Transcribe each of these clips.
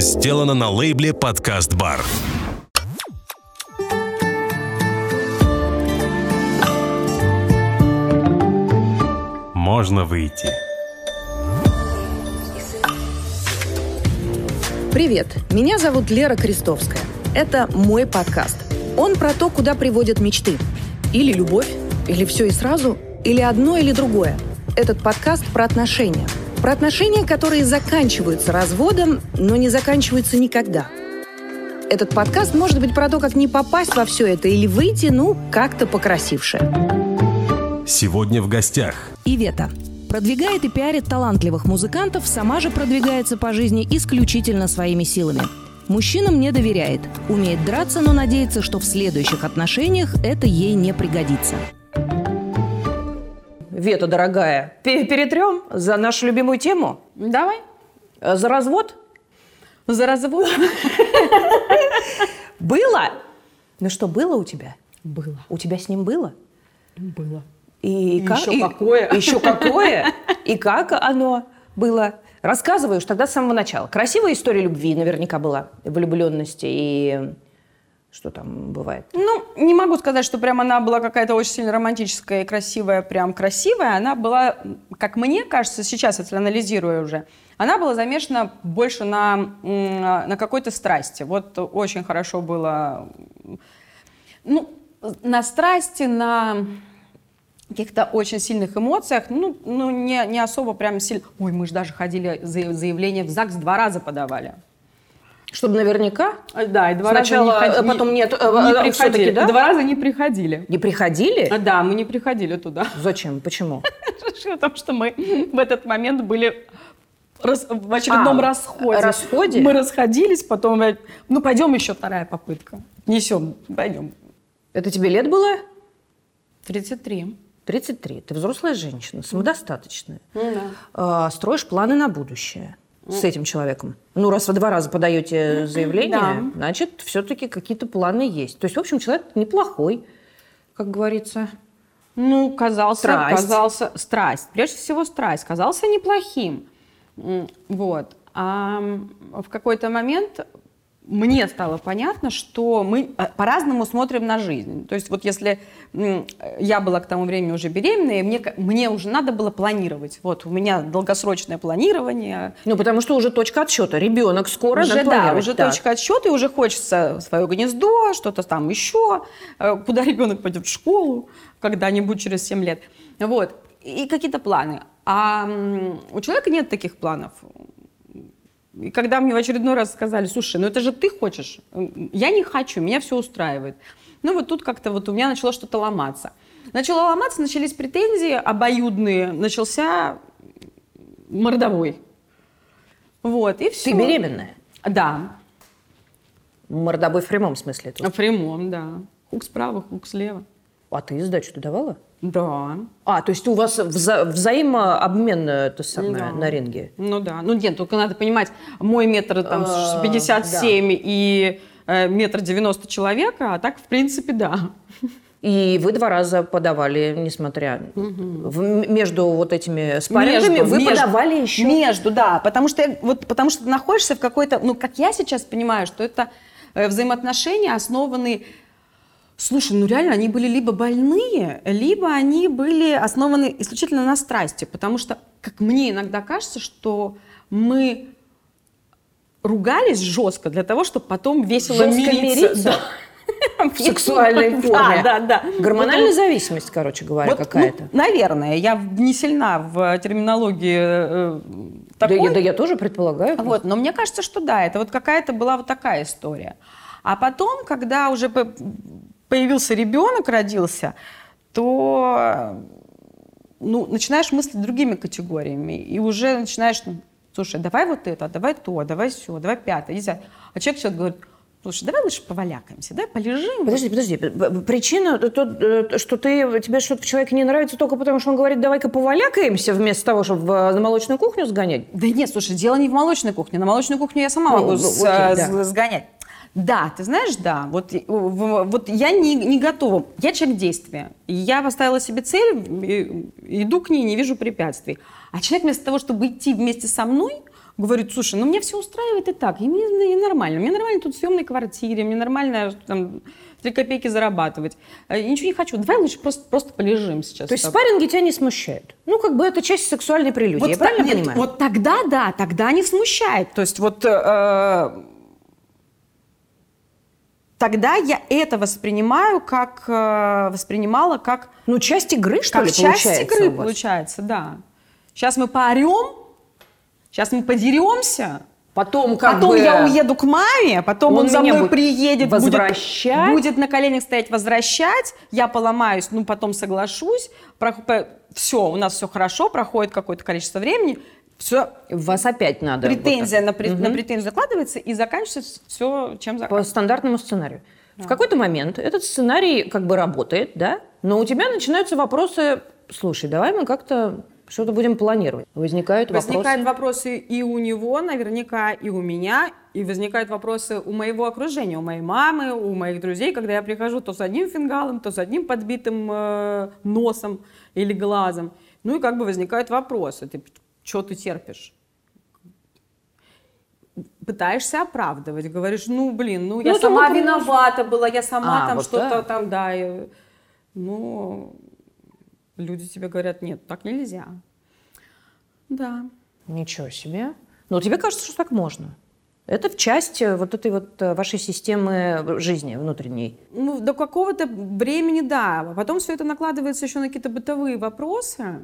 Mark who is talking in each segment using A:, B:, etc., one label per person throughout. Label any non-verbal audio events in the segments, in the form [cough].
A: сделано на лейбле «Подкаст Бар». Можно выйти.
B: Привет, меня зовут Лера Крестовская. Это мой подкаст. Он про то, куда приводят мечты. Или любовь, или все и сразу, или одно, или другое. Этот подкаст про отношения. Про отношения, которые заканчиваются разводом, но не заканчиваются никогда. Этот подкаст может быть про то, как не попасть во все это или выйти, ну, как-то покрасивше.
A: Сегодня в гостях
B: Ивета. Продвигает и пиарит талантливых музыкантов, сама же продвигается по жизни исключительно своими силами. Мужчинам не доверяет, умеет драться, но надеется, что в следующих отношениях это ей не пригодится. Вета, дорогая, пе- перетрем за нашу любимую тему?
C: Давай.
B: Э, За развод?
C: За развод.
B: Было? Ну что, было у тебя?
C: Было.
B: У тебя с ним было?
C: Было.
B: И,
C: И
B: как-
C: еще
B: и-
C: какое.
B: Еще какое? И как оно было? Рассказываешь тогда с самого начала. Красивая история любви наверняка была, влюбленности и что там бывает?
C: Ну, не могу сказать, что прям она была какая-то очень сильно романтическая и красивая, прям красивая. Она была, как мне кажется, сейчас, если анализирую уже, она была замешана больше на, на какой-то страсти. Вот очень хорошо было, ну, на страсти, на каких-то очень сильных эмоциях, ну, ну не, не особо прям сильно. Ой, мы же даже ходили, за- заявление в ЗАГС два раза подавали.
B: Чтобы наверняка
C: А, Да, и два
B: Сначала,
C: раза не
B: а
C: ходи-
B: потом нет,
C: не
B: а, а,
C: приходили.
B: да?
C: Два раза не приходили.
B: не приходили?
C: Да, мы не приходили туда. [laughs]
B: Зачем? Почему?
C: Потому что мы в этот момент были рас- в очередном
B: А,
C: расходе.
B: расходе?
C: Мы расходились, потом, э, ну, пойдем еще вторая попытка. Несем, пойдем.
B: Это тебе лет было?
C: 33.
B: 33. Ты взрослая женщина, самодостаточная.
C: Ну да.
B: А, строишь планы на будущее с этим человеком. Ну, раз вы два раза подаете заявление,
C: Да.
B: значит, все-таки какие-то планы есть. То есть, в общем, человек неплохой, как говорится.
C: Ну, казался,
B: Страсть.
C: казался, страсть, прежде всего страсть, казался неплохим. Вот. А в какой-то момент мне стало понятно, что мы э, по-разному смотрим на жизнь. То есть вот если я была к тому времени уже беременная, мне, мне уже надо было планировать. Вот у меня долгосрочное планирование,
B: Ну, потому что уже точка отсчета. Ребенок скоро
C: уже, да, уже
B: Так.
C: точка отсчета, и уже хочется свое гнездо, что-то там еще, э, куда [laughs] ребенок пойдет в школу когда-нибудь через 7 лет. Вот. И какие-то планы. А у человека нет таких планов. И когда мне в очередной раз сказали, слушай, ну это же ты хочешь, я не хочу, меня все устраивает. Ну вот тут как-то вот у меня начало что-то ломаться. Начало ломаться, начались претензии обоюдные, начался мордовой. Вот, и все.
B: Ты беременная?
C: Да,
B: Мордобой в прямом смысле. этого.
C: в прямом, да. Хук справа, хук слева.
B: А ты сдачу ты давала?
C: Да.
B: А, то есть у вас вза- взаимообмен э, то самое,
C: Да.
B: на ринге?
C: Ну да. Ну нет, только надо понимать, мой метр там
B: А,
C: 57 и э, метр 90 человека, а так, в принципе, да.
B: И вы два раза подавали, несмотря... в- между вот этими спаррингами
C: Между,
B: вы
C: между.
B: подавали еще...
C: Между, да. Потому что, вот, потому что ты находишься в какой-то... Ну, как я сейчас понимаю, что это э, взаимоотношения основаны... Слушай, ну реально, они были либо больные, либо они были основаны исключительно на страсти. Потому что, как мне иногда кажется, что мы ругались жестко для того, чтобы потом весело
B: Жестко
C: мириться.
B: мириться?
C: Да. [laughs]
B: В сексуальной [laughs] форме.
C: Да, да, да.
B: Гормональная зависимость, короче говоря,
C: Вот,
B: какая-то.
C: ну, наверное, я не сильна в терминологии э,
B: да,
C: такой.
B: я, да я тоже предполагаю.
C: Вот, но мне кажется, что да, это вот какая-то была вот такая история. А потом, когда уже появился ребенок, родился, то ну, начинаешь мыслить другими категориями. И уже начинаешь, ну, слушай, давай вот это, а давай то, давай все, давай пятое, десятое. А человек сейчас говорит, слушай, давай лучше повалякаемся, давай полежим.
B: Подожди, подожди. Причина, то, э, что ты, тебе что-то в человеке не нравится только потому, что он говорит, давай-ка повалякаемся, вместо того, чтобы в- на молочную кухню сгонять?
C: Да нет, слушай, дело не в молочной кухне. На молочную кухню я сама
B: Ну,
C: могу
B: ну,
C: с-
B: окей,
C: с-
B: да.
C: сгонять. Да, ты знаешь, да, вот, и- вот я не, не готова. Я человек действия. И Я поставила себе цель, и- иду к ней, не вижу препятствий. А человек вместо того, чтобы идти вместе со мной, говорит, слушай, ну мне все устраивает и так, и мне, мне нормально, мне нормально тут в съемной квартире, мне нормально там, три копейки зарабатывать. Э, Я ничего не хочу, давай лучше просто, просто полежим сейчас.
B: То есть
C: с тобой».
B: спарринги тебя не смущают? Ну, как бы это часть сексуальной прелюдии,
C: Вот
B: я правильно
C: нет,
B: понимаю?
C: Вот тогда да, тогда не смущает. То есть вот э, тогда я это воспринимаю как э, воспринимала как
B: Ну, часть игры, что
C: как
B: ли,
C: часть
B: получается
C: игры получается, да. Сейчас мы поорем, сейчас мы подеремся.
B: Потом как
C: потом
B: бы...
C: я уеду к маме, потом он,
B: он
C: за мной
B: будет
C: приедет, будет-
B: возвращать.
C: Будет, на коленях стоять, возвращать, я поломаюсь, ну потом соглашусь, все, у нас все хорошо, проходит какое-то количество времени, все,
B: Вас опять надо...
C: претензия на, пре- на претензию закладывается и заканчивается все, чем
B: По
C: заканчивается.
B: стандартному сценарию. В какой-то момент этот сценарий как бы работает, да? Но у тебя начинаются вопросы, слушай, давай мы как-то что-то будем планировать. Возникают
C: Возникают
B: вопросы.
C: вопросы и у него, наверняка, и у меня, и возникают вопросы у моего окружения, у моей мамы, у моих друзей, когда я прихожу то с одним фингалом, то с одним подбитым э, носом или глазом. Ну и как бы возникают вопросы. Ты что ты терпишь? Пытаешься оправдывать, говоришь, ну блин, ну я
B: Ну,
C: сама виновата была, я сама
B: А,
C: там
B: вот
C: что-то
B: так.
C: там, да, и- ну люди тебе говорят, нет, так нельзя. Да.
B: Ничего себе. Но тебе кажется, что так можно. Это в часть э, вот этой вот э, вашей системы жизни внутренней.
C: Ну, до какого-то времени, да. А потом все это накладывается еще на какие-то бытовые вопросы.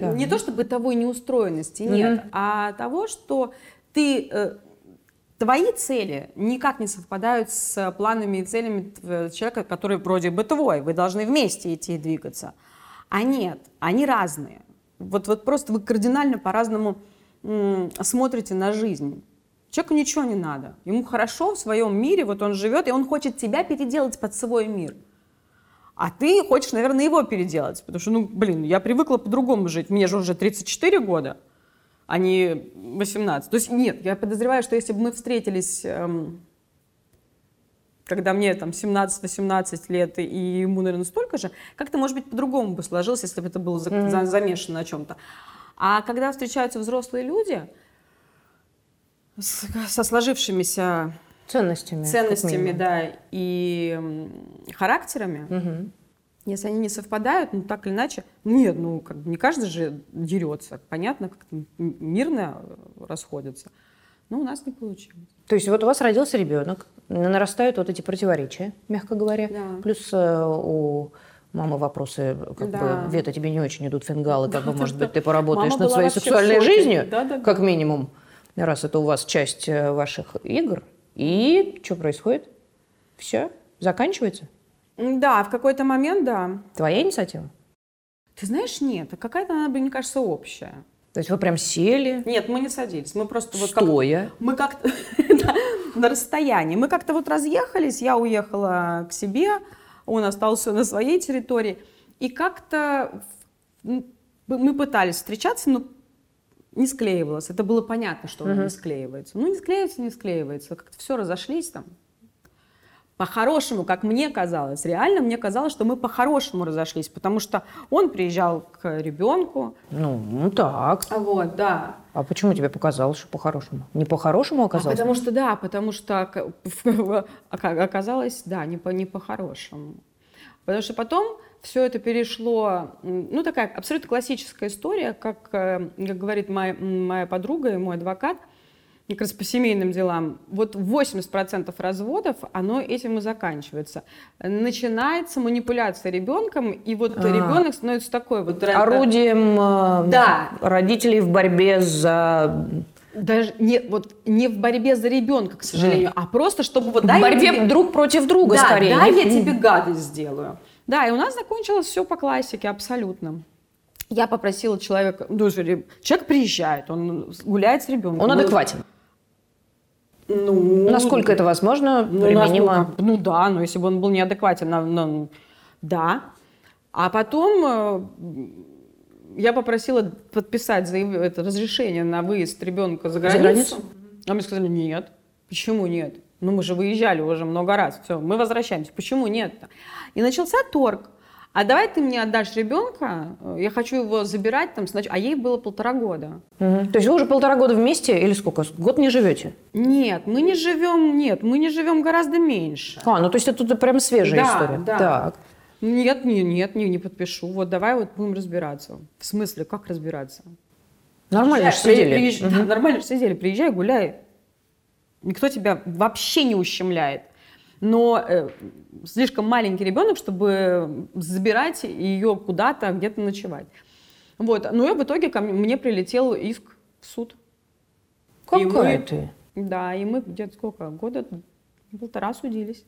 B: Так.
C: Не то, что бытовой неустроенности, нет, а того, что ты, э, твои цели никак не совпадают с планами и целями человека, который вроде бы твой. Вы должны вместе идти и двигаться. А нет, они разные. Вот, вот просто вы кардинально по-разному смотрите на жизнь. Человеку ничего не надо. Ему хорошо в своем мире, вот он живет, и он хочет тебя переделать под свой мир. А ты хочешь, наверное, его переделать. Потому что, ну, блин, я привыкла по-другому жить. Мне же уже 34 года, а не 18. То есть нет, я подозреваю, что если бы мы встретились, эм, когда мне там 17-18 лет, и ему, наверное, столько же, как-то, может быть, по-другому бы сложилось, если бы это было за- за- замешано на чем-то. А когда встречаются взрослые люди со сложившимися
B: Ценностями. как
C: ценностями, да, и характерами,
B: Мгм.
C: если они не совпадают, ну так или иначе, нет, ну как бы не каждый же дерется, понятно, как-то м- мирно э, расходятся. Но у нас не получилось.
B: То есть вот у вас родился ребенок, нарастают вот эти противоречия, мягко говоря.
C: Да.
B: Плюс э, у мамы вопросы, как
C: Да.
B: бы, Вета, тебе не очень идут фингалы, как бы, может быть, ты поработаешь
C: Мама
B: над своей сексуальной жизнью,
C: Да-да-да.
B: как минимум, раз это у вас часть э, ваших игр. И что происходит? Все? Заканчивается?
C: Да, в какой-то момент, да.
B: Твоя инициатива?
C: Ты знаешь, нет, а какая-то она, мне кажется, общая.
B: То есть вы прям сели,
C: Нет, мы не садились, мы просто вот как-
B: стоя,
C: Мы как-то [laughs] на расстоянии. Мы как-то вот разъехались, я уехала к себе, он остался на своей территории. И как-то мы пытались встречаться, но не склеивалось. Это было понятно, что оно не склеивается. Ну, не склеивается, не склеивается. Как-то все разошлись там. По-хорошему, как мне казалось, реально мне казалось, что мы по-хорошему разошлись, потому что он приезжал к ребенку.
B: ну, ну так.
C: Вот, да.
B: А почему тебе показалось, что по-хорошему? Не по-хорошему
C: А
B: оказалось?
C: потому что, да, потому что ока- [laughs] ока- оказалось, да, не, по, не по-хорошему. Потому что потом все это перешло, ну, такая абсолютно классическая история, как, э, как говорит моя, моя подруга и мой адвокат, как раз по семейным делам, вот 80% разводов, оно этим и заканчивается. Начинается манипуляция ребенком, и вот
B: А.
C: ребенок становится такой вот...
B: Орудием э,
C: Да.
B: родителей в борьбе за...
C: Даже не, вот, не в борьбе за ребенка, к сожалению, а просто чтобы вот...
B: в
C: дай я
B: борьбе
C: тебе-
B: друг против друга
C: да,
B: скорее.
C: Да, я тебе гадость сделаю. Да, и у нас закончилось все по классике, абсолютно. Я попросила человека, ну, человек приезжает, он гуляет с ребенком.
B: Он
C: Мы-
B: адекватен.
C: Ну,
B: Насколько это возможно,
C: ну,
B: применимо?
C: насколько- ну да, но если бы он был неадекватен, на- на- да. А потом э, я попросила подписать заяв- это разрешение на выезд ребенка за границу.
B: границу?
C: А мне сказали, нет. Почему нет? Ну мы же выезжали уже много раз. Все, мы возвращаемся. Почему нет-то? И начался торг. а давай ты мне отдашь ребенка, э, я хочу его забирать там, значит, а ей было полтора года.
B: Мгм. То есть вы уже полтора года вместе или сколько? Год не живете?
C: Нет, мы не живем, нет, мы не живем гораздо меньше.
B: А, ну то есть это тут прям свежая
C: Да,
B: история.
C: да.
B: Так.
C: Нет, не, нет, не, не подпишу. Вот давай вот будем разбираться. В смысле, как разбираться?
B: Нормально же сидели.
C: приезж-
B: Мгм.
C: да, нормально же сидели. Приезжай, гуляй. Никто тебя вообще не ущемляет. Но э, слишком маленький ребенок, чтобы забирать ее куда-то, где-то ночевать. Вот. Ну и в итоге ко мне, мне прилетел иск в суд. И
B: Какая
C: мы-
B: ты?
C: Да, и мы где-то сколько? Года полтора судились.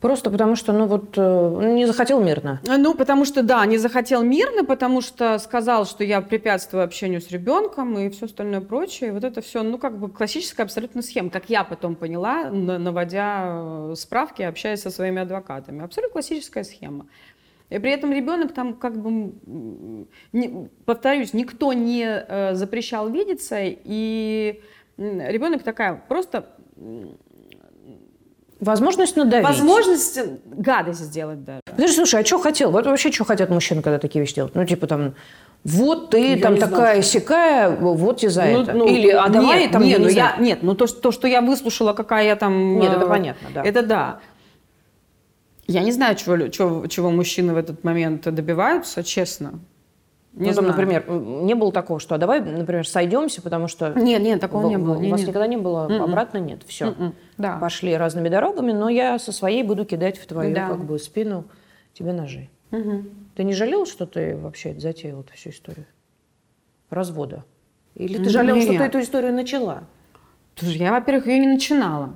B: Просто потому что, ну вот, э, не захотел мирно.
C: Ну, потому что, да, не захотел мирно, потому что сказал, что я препятствую общению с ребенком и все остальное прочее. Вот это все, ну, как бы классическая абсолютно схема, как я потом поняла, на- наводя э, справки, общаясь со своими адвокатами. Абсолютно классическая схема. И при этом ребенок там, как бы, не- повторюсь, никто не э, запрещал видеться, и ребенок такая просто
B: Возможность надавить.
C: возможность гадость сделать даже.
B: Подожди, слушай, а что хотел? Вот вообще что хотят мужчины, когда такие вещи делают? Ну, типа там, вот ты
C: Я
B: там
C: не знаю,
B: такая сякая, вот и за
C: Ну,
B: это.
C: ну,
B: Или, а давай
C: нет,
B: там,
C: нет,
B: я
C: ну, я, нет, ну то, что- то, что я выслушала, какая я там...
B: Нет, это
C: э,
B: понятно, да.
C: Это да. Я не знаю, чего, чего, чего мужчины в этот момент добиваются, честно. Не
B: ну, там,
C: знаю.
B: например, не было такого, что а давай, например, сойдемся, потому что
C: Нет, нет, такого
B: в-
C: не было.
B: у
C: Не,
B: вас
C: нет.
B: никогда не было,
C: Мгм.
B: обратно нет, все.
C: Мгм. Да.
B: Пошли разными дорогами, но я со своей буду кидать в твою
C: Да.
B: как бы спину тебе ножи.
C: Мгм.
B: Ты не жалел, что ты вообще затеял, эту всю историю? Развода? Или ты
C: Нет.
B: жалел, что ты эту историю начала?
C: Слушай, я, во-первых, ее не начинала.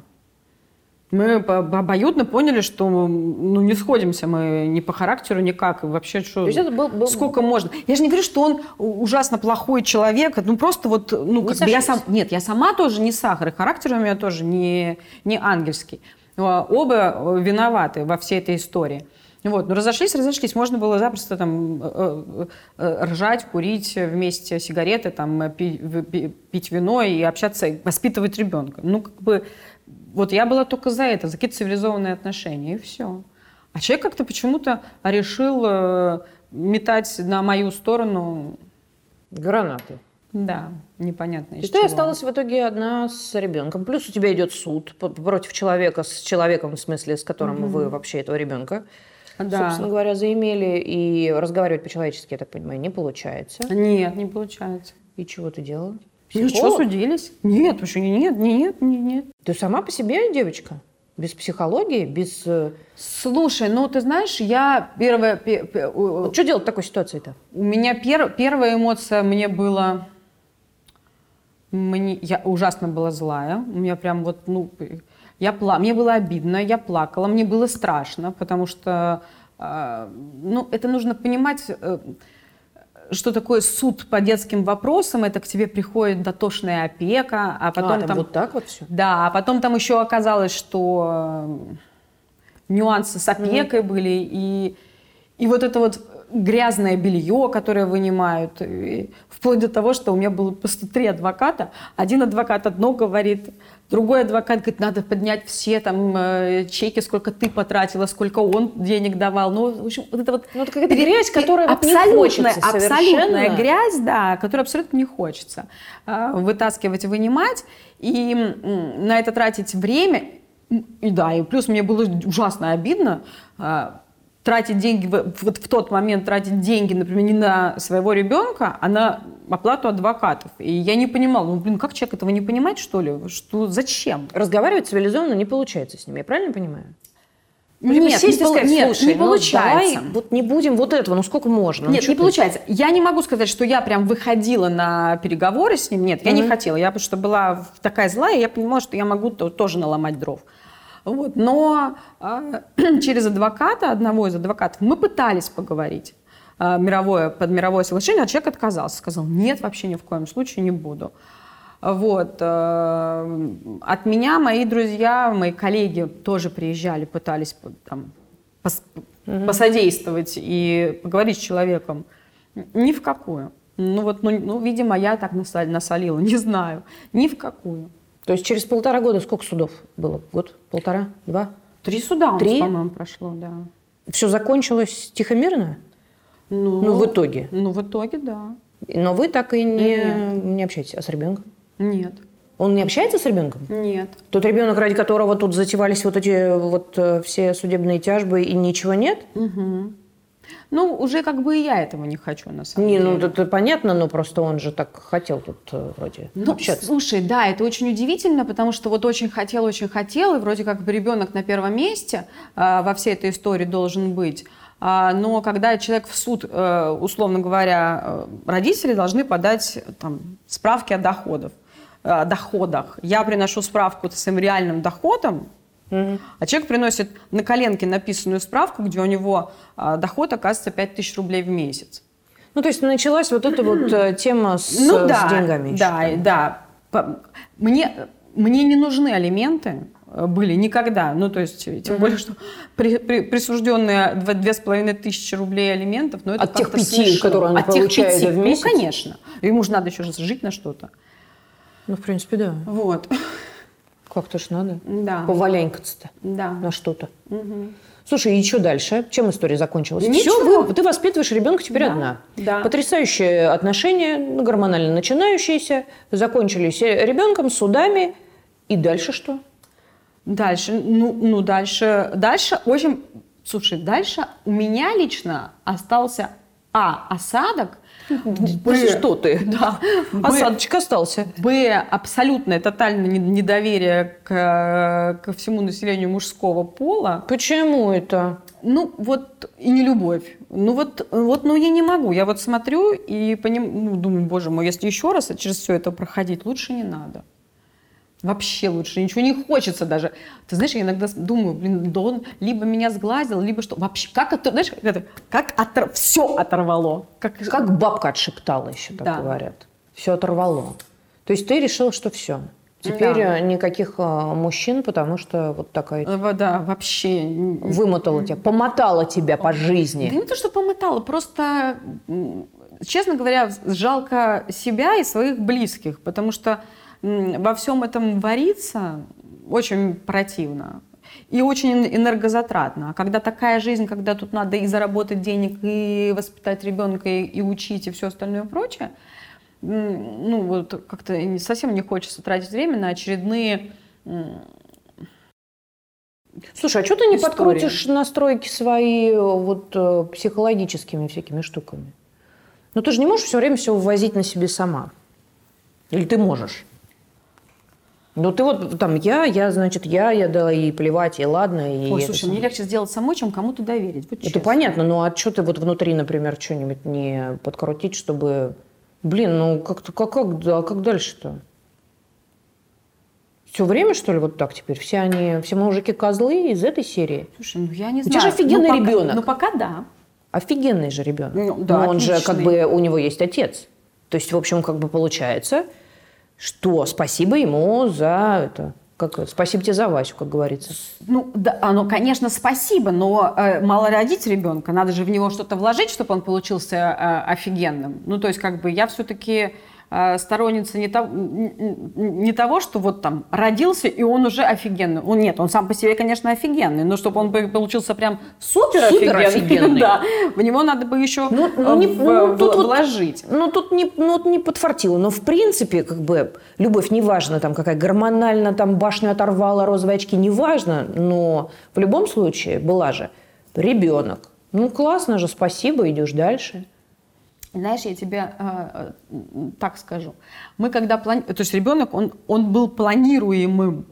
C: Мы обоюдно поняли, что ну, не сходимся мы ни по характеру, никак. И вообще, что...
B: Был- был-
C: Сколько можно? Я же не говорю, что он ужасно плохой человек. Ну, просто вот... Ну, как бы я сам... Нет, я сама тоже не сахар. И характер у меня тоже не, не ангельский. Оба э, виноваты во всей этой истории. Вот, ну разошлись, разошлись. Можно было запросто там э, э, ржать, курить вместе сигареты, там, э, пи- в- пи- пить вино и общаться, воспитывать ребенка. Ну, как бы, вот я была только за это, за какие-то цивилизованные отношения, и все. А человек как-то почему-то решил э, метать на мою сторону,
B: Гранаты.
C: да, непонятно
B: И ты
C: чего.
B: осталась в итоге одна с ребенком. Плюс у тебя идет суд против человека, с человеком, в смысле, с которым вы вообще этого ребенка,
C: Да.
B: собственно говоря, заимели. И разговаривать по-человечески, я так понимаю, не получается.
C: Нет, не получается.
B: И чего ты делала?
C: Ну что,
B: Психолог?
C: судились? Нет, вообще нет, нет, нет, нет.
B: Ты сама по себе девочка? Без психологии, без... э,
C: Слушай, ну ты знаешь, я первая...
B: Вот что делать в такой ситуации-то?
C: У меня пер- первая эмоция мне была... Мне, я ужасно была злая. У меня прям вот, ну... Я пла... Мне было обидно, я плакала, мне было страшно, потому что, э, ну, это нужно понимать, э, что такое суд по детским вопросам. Это к тебе приходит дотошная опека, а потом
B: а, там,
C: там...
B: вот так вот все?
C: Да, а потом там еще оказалось, что э, нюансы с опекой были, и, и вот это вот грязное белье, которое вынимают, и вплоть до того, что у меня было просто три адвоката. Один адвокат одно говорит, другой адвокат говорит, надо поднять все там э, чеки, сколько ты потратила, сколько он денег давал. Ну, в общем, вот это вот...
B: Ну, это какая-то
C: пере-
B: грязь, которая вот не
C: абсолютная грязь, да, которую абсолютно не хочется а, вытаскивать, вынимать. И на это тратить время. И да, и плюс мне было ужасно обидно а, тратить деньги, вот в тот момент тратить деньги, например, не на своего ребенка, а на оплату адвокатов. И я не понимала, ну, блин, как человек этого не понимает, что ли? Что, зачем?
B: Разговаривать цивилизованно не получается с ними, я правильно понимаю? Ну,
C: Нет,
B: сесть и
C: не полу-
B: сказать,
C: нет,
B: слушай,
C: не
B: ну,
C: получается.
B: давай вот не будем вот этого, ну сколько можно? Ну,
C: Нет,
B: чё
C: не
B: ты?
C: получается. Я не могу сказать, что я прям выходила на переговоры с ним. Нет, я не хотела. Я потому что была такая злая, я понимала, что я могу то- тоже наломать дров. Вот. Но а, [clears throat] через адвоката, одного из адвокатов, мы пытались поговорить а, мировое, под мировое соглашение, а человек отказался. Сказал, нет, вообще ни в коем случае не буду. Вот. э, От меня мои друзья, мои коллеги тоже приезжали, пытались там, пос- посодействовать и поговорить с человеком. Ни в какую. Ну вот, ну, ну, видимо, я так насол- насолила, [laughs] не знаю. Ни в какую.
B: То есть через полтора года сколько судов было? Год? Полтора? Два?
C: Три суда у нас,
B: Три?
C: по-моему, прошло, да.
B: Все закончилось тихо-мирно?
C: Ну,
B: Ну, в итоге.
C: Ну, в итоге, да.
B: Но вы так и не,
C: Нет.
B: не общаетесь. А с ребенком?
C: Нет.
B: Он не общается с ребенком?
C: Нет.
B: Тот ребенок, ради которого тут затевались вот эти вот э, все судебные тяжбы, и ничего нет?
C: Ну, уже как бы и я этого не хочу, на самом
B: Не,
C: деле.
B: ну это понятно, но просто он же так хотел тут э, вроде
C: Ну,
B: общаться.
C: слушай, да, это очень удивительно, потому что вот очень хотел, очень хотел, и вроде как бы ребенок на первом месте а, во всей этой истории должен быть. А, но когда человек в суд, э, условно говоря, э, родители должны подать э, там, справки о доходах. о доходах. Я приношу справку с своим реальным доходом, а человек приносит на коленке написанную справку, где у него а, доход оказывается 5000 рублей в месяц.
B: Ну, то есть началась вот эта вот э, тема с,
C: Ну
B: с
C: да,
B: деньгами. еще
C: да,
B: там.
C: да. Мне, мне не нужны алименты э, были никогда. Ну, то есть, э, тем более, что при, при- присужденные дв- две с половиной тысячи рублей алиментов, ну, это
B: От тех пяти,
C: смешно.
B: которые он
C: От тех
B: получает
C: пяти.
B: в месяц?
C: Ну, конечно. Ему же надо еще жить на что-то.
B: Ну, в принципе, да.
C: Вот.
B: Как-то ж надо.
C: Да.
B: Поваленькаться-то
C: Да.
B: на что-то. Слушай, и что дальше? Чем история закончилась?
C: Ничего.
B: Все, вы, ты воспитываешь ребенка теперь
C: Да,
B: одна.
C: да.
B: Потрясающие отношения, гормонально начинающиеся, закончились ребенком, судами. И дальше что?
C: Дальше, ну, ну дальше, дальше очень, слушай, дальше у меня лично остался а осадок,
B: Б, что ты?
C: да, Б,
B: Осадочек остался.
C: Б, абсолютное тотальное не- недоверие к, ко всему населению мужского пола.
B: Почему это?
C: Ну, вот и не любовь. Ну, вот, вот, ну, я не могу. Я вот смотрю и поним... ну, думаю, боже мой, если еще раз через все это проходить, лучше не надо. Вообще лучше, ничего не хочется даже. Ты знаешь, я иногда думаю, блин, да он либо меня сглазил, либо что. Вообще, как это, знаешь, как это, как отор... все оторвало. Как,
B: Как бабка отшептала еще, так
C: Да.
B: говорят. Все оторвало. То есть ты решила, что все. Теперь
C: Да.
B: э, никаких э, мужчин, потому что вот такая
C: Э, Да, вообще.
B: вымотала тебя, помотала тебя по
C: Да
B: жизни.
C: не то, что помотала, просто, честно говоря, жалко себя и своих близких, потому что во всем этом вариться очень противно. И очень эн- энергозатратно. А когда такая жизнь, когда тут надо и заработать денег, и воспитать ребенка, и, и учить, и все остальное прочее, ну вот как-то совсем не хочется тратить время на очередные
B: Слушай, а что ты не
C: История.
B: подкрутишь настройки свои э, вот э, психологическими всякими штуками? Ну ты же не можешь все время все вывозить на себе сама. Или ты можешь? Ну ты вот там я, я, значит, я, я дала и плевать, и ладно, и
C: Ой, слушай, мне легче сделать самой, чем кому-то доверить. Вот
B: Это
C: честно.
B: понятно, ну а что ты вот внутри, например, что-нибудь не подкрутить, чтобы... Блин, ну как-то, как, как, да, как дальше-то? Все время, что ли, вот так теперь? Все они, все мужики козлы из этой серии?
C: Слушай, ну я не
B: У
C: знаю.
B: тебя же офигенный
C: Ну, пока-
B: ребенок.
C: Ну пока да.
B: Офигенный же ребенок.
C: Ну, да,
B: Но он же как
C: отличный.
B: бы, у него есть отец. То есть, в общем, как бы получается, что спасибо ему за это. Как, спасибо тебе за Васю, как говорится.
C: Ну, да, оно, конечно, спасибо, но э, мало родить ребенка, надо же в него что-то вложить, чтобы он получился э, офигенным. Ну, то есть, как бы я все-таки сторонница не, того- не того, что вот там родился, и он уже офигенный. Он, нет, он сам по себе, конечно, офигенный, но чтобы он получился прям супер офигенный,
B: Суперофигенный. [laughs]
C: да, в него надо бы еще
B: Ну, ну, не- ну, тут вот-
C: вложить.
B: Ну, тут не, ну, вот не подфартило. Но, в принципе, как бы, любовь, неважно, там, какая гормонально, там, башню оторвала, розовые очки, неважно, но в любом случае была же ребенок. Ну, классно же, спасибо, идешь дальше.
C: Знаешь, я тебе э, э, так скажу. Мы когда планируем... То есть ребенок, он, он был планируемым.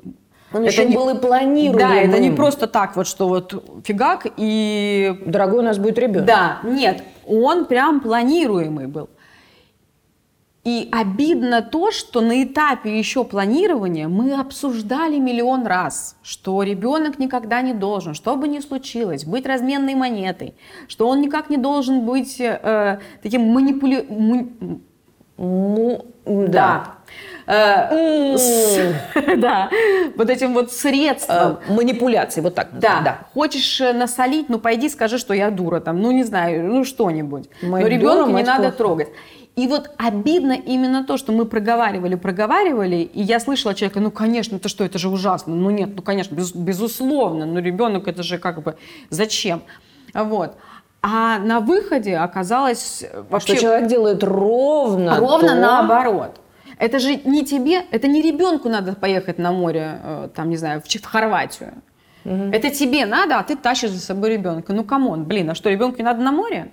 B: Он
C: Это
B: еще
C: не-
B: был и планируемым.
C: Да, это не просто так вот, что вот фигак и...
B: Дорогой у нас будет ребенок.
C: Да, нет, он прям планируемый был. И обидно то, что на этапе еще планирования мы обсуждали миллион раз, что ребенок никогда не должен, что бы ни случилось, быть разменной монетой, что он никак не должен быть э, таким манипули... му-
B: Ну,
C: Да.
B: да.
C: Э, с- [laughs] Да. Вот этим вот средством.
B: Э, манипуляции, вот так.
C: Да.
B: да.
C: Хочешь э, насолить, ну пойди скажи, что я дура там, ну не знаю, ну что-нибудь. Но ребенка не надо
B: плохо.
C: трогать. И вот обидно именно то, что мы проговаривали, проговаривали, и я слышала человека, ну, конечно, это что, это же ужасно. Ну, нет, ну, конечно, без- безусловно, но ребенок это же как бы зачем? Вот. А на выходе оказалось э, вообще
B: Что человек делает ровно
C: ровно
B: то-
C: наоборот. Это же не тебе, это не ребенку надо поехать на море, э, там, не знаю, в, Хорватию. Это тебе надо, а ты тащишь за собой ребенка. Ну, come on, блин, а что, ребенку не надо на море?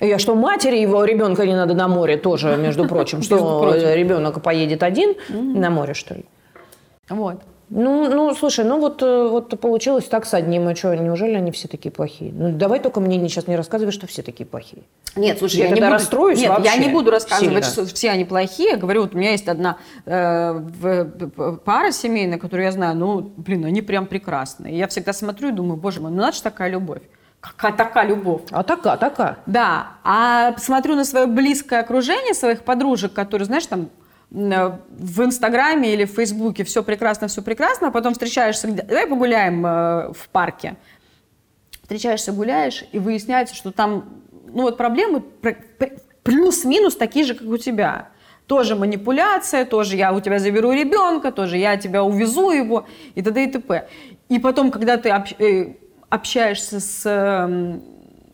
B: Я что, матери его ребенка не надо на море тоже, между [laughs] прочим, что ребенок поедет один на море, что ли?
C: Вот.
B: Ну, ну, слушай, ну вот, э, вот получилось так с одним, а что, неужели они все такие плохие? Ну, давай только мне не- сейчас не рассказывай, что все такие плохие.
C: Нет, слушай,
B: Я
C: я, не буду,
B: расстроюсь
C: Нет, я
B: вообще
C: не буду рассказывать,
B: сильно.
C: что все они плохие. Я говорю, вот у меня есть одна э, пара семейная, которую я знаю, ну, блин, они прям прекрасные. Я всегда смотрю и думаю, боже мой, ну надо же такая любовь. Какая такая любовь?
B: А така, така.
C: Да, а смотрю на свое близкое окружение своих подружек, которые, знаешь, там м, в Инстаграме или в Фейсбуке все прекрасно, все прекрасно, а потом встречаешься, давай погуляем э, в парке. Встречаешься, гуляешь, и выясняется, что там, ну вот проблемы пр- пр- плюс-минус такие же, как у тебя. Тоже манипуляция, тоже я у тебя заберу ребенка, тоже я тебя увезу его, и т.д. и т.п. И потом, когда ты э, общаешься с, эм,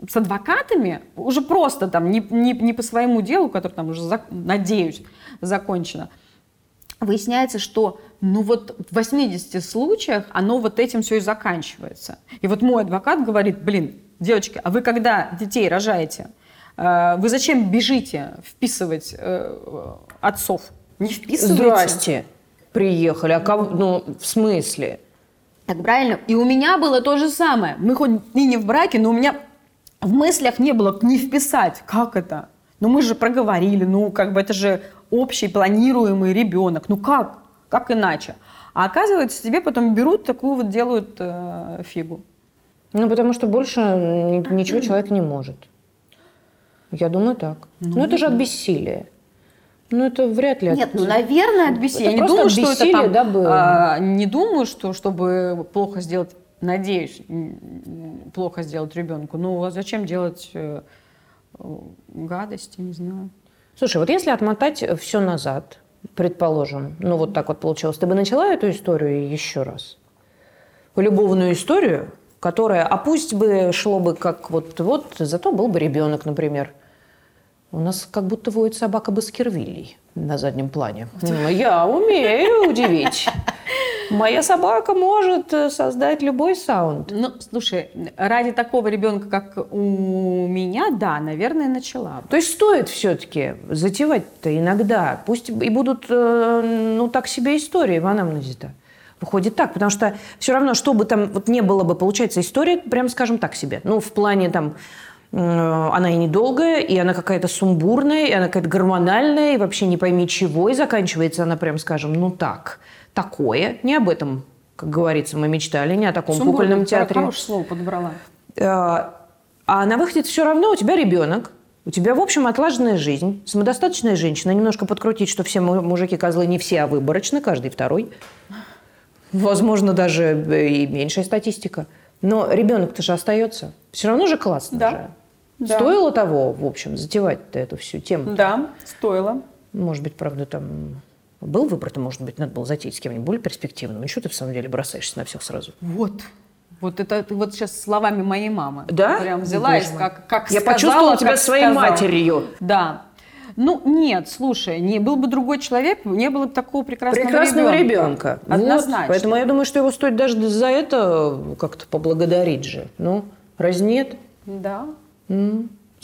C: с адвокатами, уже просто там, не, не, не по своему делу, которое там уже, надеюсь, закончено, выясняется, что ну вот в 80 случаях оно вот этим все и заканчивается. И вот мой адвокат говорит, блин, девочки, а вы когда детей рожаете, э, вы зачем бежите вписывать э, отцов? Не вписывайте.
B: Здрасте. Приехали. А кого? Ну, в смысле?
C: Так правильно. И у меня было то же самое. Мы хоть и не в браке, но у меня в мыслях не было не вписать. Как это? Ну мы же проговорили, ну как бы это же общий планируемый ребенок. Ну как? Как иначе? А оказывается, тебе потом берут такую вот делают э, фигу.
B: Ну, потому что больше ни- ничего человек не может. Я думаю так. Ну, это же от бессилия. Ну, это вряд ли.
C: Нет, ну, наверное, от бессилия. Я не думаю, что это там,
B: да, было.
C: а, не думаю, что чтобы плохо сделать, надеюсь, плохо сделать ребенку. Ну, а зачем делать э, гадости, не знаю.
B: Слушай, вот если отмотать все назад, предположим, ну вот так вот получилось, ты бы начала эту историю еще раз? Любовную историю, которая, а пусть бы шло бы как вот, вот, зато был бы ребенок, например. У нас как будто воет собака Баскервилей на заднем плане. Я умею удивить. Моя собака может э, создать любой саунд.
C: Ну, слушай, ради такого ребенка, как у меня, да, наверное, начала.
B: То есть стоит все-таки затевать-то иногда. Пусть и будут, э, ну, так себе истории в анамнезе-то. Выходит так, потому что все равно, что бы там вот не было бы, получается, история, прям скажем так себе. Ну, в плане там, она и недолгая, и она какая-то сумбурная, и она какая-то гормональная, и вообще не пойми чего, и заканчивается она, прям скажем, ну так, такое. Не об этом, как говорится, мы мечтали, не о таком
C: Сумбурно,
B: кукольном театре.
C: Хорошее слово подобрала.
B: Э, А на выходе все равно у тебя ребенок, у тебя, в общем, отлаженная жизнь, самодостаточная женщина, немножко подкрутить, что все му- мужики козлы не все, а выборочно, каждый второй. Возможно, даже э, и меньшая статистика. Но ребенок-то же остается. Все равно же классно
C: Да.
B: же.
C: Да.
B: Стоило того, в общем, затевать эту всю тему.
C: Да, стоило.
B: Может быть, правда, там был выбор-то, может быть, надо было затеять с кем-нибудь более перспективным. Ну, что ты в самом деле бросаешься на всех сразу?
C: Вот. Вот это ты вот сейчас словами моей мамы.
B: Да?
C: Прям взяла и как, как
B: Я
C: сказала,
B: почувствовала тебя своей
C: сказала.
B: матерью.
C: Да. Ну, нет, слушай, не был бы другой человек, не было бы такого прекрасного,
B: прекрасного
C: ребенка.
B: ребенка. Вот.
C: Однозначно.
B: Поэтому я думаю, что его стоит даже за это как-то поблагодарить же. Ну, раз нет?
C: Да.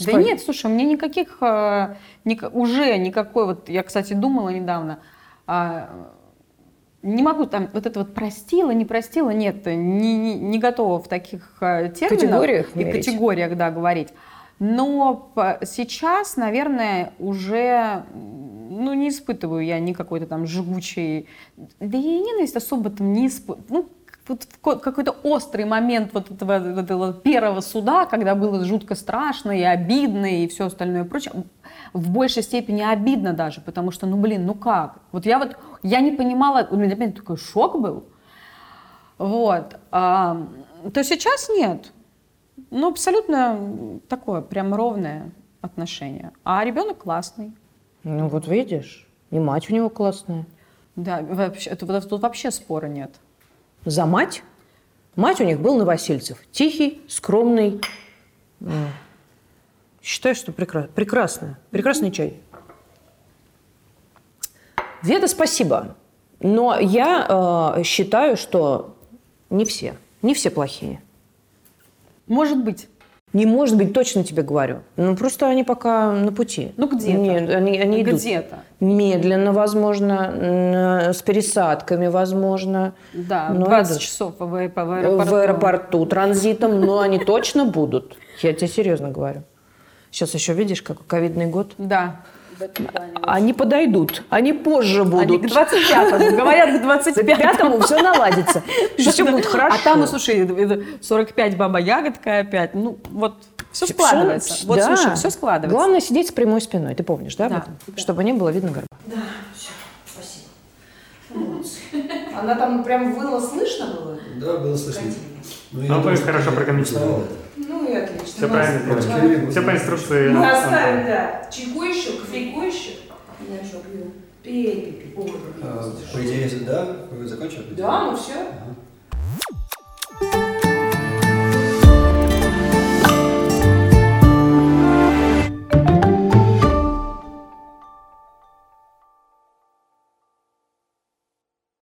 C: Да нет, слушай, у меня никаких, э, уже никакой, вот я, кстати, думала недавно, а, не могу там вот это вот простила, не простила, нет, не, не, не готова в таких э, терминах
B: Категориях
C: и
B: мерить.
C: категориях, да, говорить. Но сейчас, наверное, уже ну, не испытываю я никакой-то там жгучей... Да и ненависть особо там не испытываю. Ну, вот какой-то острый момент вот этого, этого первого суда, когда было жутко страшно и обидно и все остальное прочее, в большей степени обидно даже, потому что, ну блин, ну как? Вот я вот, я не понимала, у меня опять такой шок был. Вот. А, то сейчас нет. Ну, абсолютно такое, прям ровное отношение. А ребенок классный.
B: Ну, вот видишь, и мать у него классная.
C: Да, вообще, это, тут вообще спора нет.
B: За мать? Мать у них был Новосельцев. Тихий, скромный, Считаю, что прекрасно. Прекрасно. Прекрасный чай. Веда, спасибо. Но я э, считаю, что не все. Не все плохие.
C: Может быть.
B: Не может быть, точно тебе говорю. Ну, просто они пока на пути.
C: Ну, где-то.
B: Нет, они, они идут.
C: Где-то.
B: Медленно, возможно, с пересадками, возможно.
C: Да,
B: Но
C: 20
B: идут.
C: часов в, в аэропорту.
B: В аэропорту транзитом, но они точно будут. Я тебе серьезно говорю. Сейчас еще видишь, как ковидный год.
C: Да.
B: Они подойдут, они позже
C: Они
B: будут.
C: к 25-му, [laughs] говорят, к
B: К
C: 25
B: пятому все наладится. [laughs] Все будет хорошо.
C: А там, ну, слушай, это 45 баба ягодка опять. Ну, вот все складывается. Вот,
B: да.
C: слушай, все складывается.
B: Главное сидеть с прямой спиной, ты помнишь, да,
C: Да?
B: Чтобы не было видно горба. Она там прям выла слышно было?
D: Да, было слышно. Ну,
E: Ну,
D: что
E: хорошо
D: я
E: прокомментировал.
D: узнавал это.
B: Ну и отлично.
E: Все правильно.
D: Кирилл,
E: Все по инструкции.
B: Мы оставим, да. Чайку еще, кофейку еще. Я что, пью? Пей, пей, пей.
D: А, По идее, да, вы закончили?
B: Да, ну все.
D: Ага.